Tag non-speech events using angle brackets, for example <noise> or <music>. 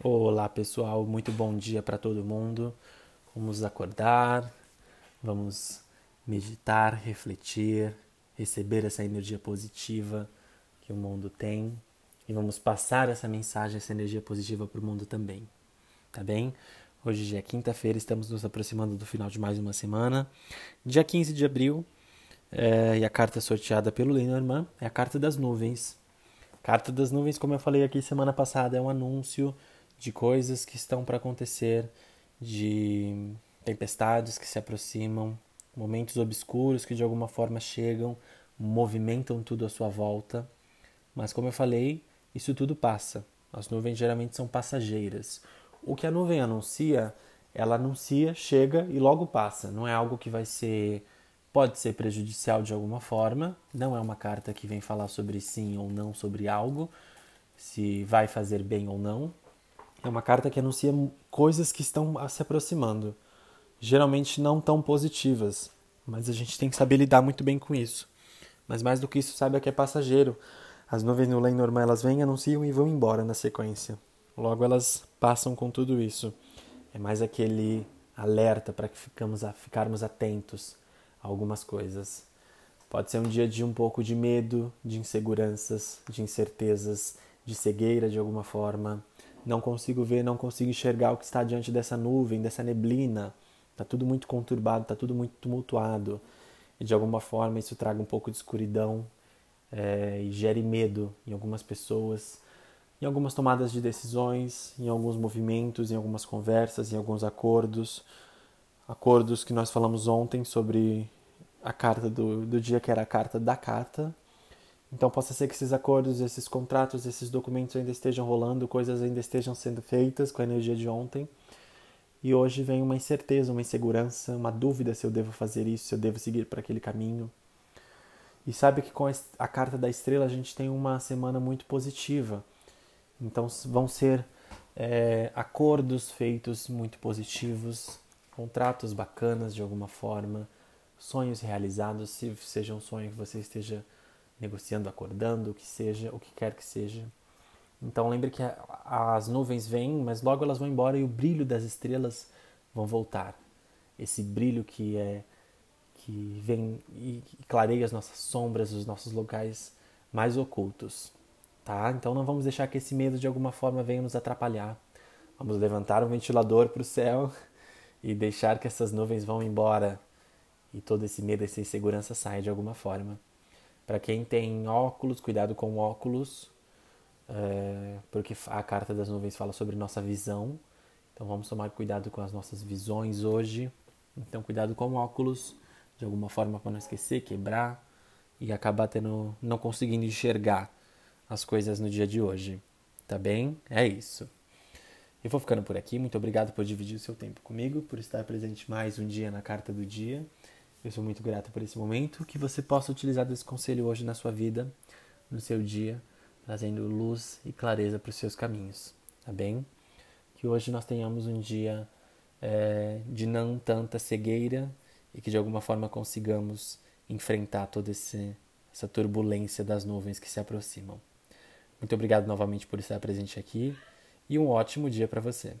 Olá pessoal, muito bom dia para todo mundo. Vamos acordar, vamos meditar, refletir, receber essa energia positiva que o mundo tem e vamos passar essa mensagem, essa energia positiva para o mundo também. Tá bem? Hoje é quinta-feira, estamos nos aproximando do final de mais uma semana. Dia 15 de abril, é, e a carta sorteada pelo Lenormand é a carta das nuvens. Carta das nuvens, como eu falei aqui semana passada, é um anúncio de coisas que estão para acontecer, de tempestades que se aproximam, momentos obscuros que de alguma forma chegam, movimentam tudo à sua volta. Mas como eu falei, isso tudo passa. As nuvens geralmente são passageiras. O que a nuvem anuncia, ela anuncia, chega e logo passa. Não é algo que vai ser pode ser prejudicial de alguma forma. Não é uma carta que vem falar sobre sim ou não sobre algo, se vai fazer bem ou não. É uma carta que anuncia coisas que estão se aproximando. Geralmente não tão positivas, mas a gente tem que saber lidar muito bem com isso. Mas mais do que isso, saiba que é passageiro. As nuvens no Lenormand elas vêm, anunciam e vão embora na sequência. Logo elas passam com tudo isso. É mais aquele alerta para que ficamos a, ficarmos atentos a algumas coisas. Pode ser um dia de um pouco de medo, de inseguranças, de incertezas, de cegueira de alguma forma não consigo ver, não consigo enxergar o que está diante dessa nuvem, dessa neblina. Está tudo muito conturbado, está tudo muito tumultuado. E de alguma forma isso traga um pouco de escuridão é, e gere medo em algumas pessoas, em algumas tomadas de decisões, em alguns movimentos, em algumas conversas, em alguns acordos. Acordos que nós falamos ontem sobre a carta do, do dia, que era a carta da carta, então possa ser que esses acordos, esses contratos, esses documentos ainda estejam rolando, coisas ainda estejam sendo feitas com a energia de ontem. E hoje vem uma incerteza, uma insegurança, uma dúvida se eu devo fazer isso, se eu devo seguir para aquele caminho. E sabe que com a carta da estrela a gente tem uma semana muito positiva. Então vão ser é, acordos feitos muito positivos, contratos bacanas de alguma forma, sonhos realizados, se seja um sonho que você esteja negociando, acordando, o que seja, o que quer que seja. Então lembre que as nuvens vêm, mas logo elas vão embora e o brilho das estrelas vão voltar. Esse brilho que é que vem e clareia as nossas sombras, os nossos locais mais ocultos, tá? Então não vamos deixar que esse medo de alguma forma venha nos atrapalhar. Vamos levantar um ventilador para o céu <laughs> e deixar que essas nuvens vão embora e todo esse medo, essa insegurança saia de alguma forma. Para quem tem óculos, cuidado com óculos, é, porque a carta das nuvens fala sobre nossa visão. Então vamos tomar cuidado com as nossas visões hoje. Então cuidado com óculos, de alguma forma para não esquecer, quebrar e acabar tendo, não conseguindo enxergar as coisas no dia de hoje. Tá bem? É isso. Eu vou ficando por aqui. Muito obrigado por dividir o seu tempo comigo, por estar presente mais um dia na carta do dia. Eu sou muito grato por esse momento, que você possa utilizar desse conselho hoje na sua vida, no seu dia, trazendo luz e clareza para os seus caminhos, tá bem? Que hoje nós tenhamos um dia é, de não tanta cegueira e que de alguma forma consigamos enfrentar toda essa turbulência das nuvens que se aproximam. Muito obrigado novamente por estar presente aqui e um ótimo dia para você.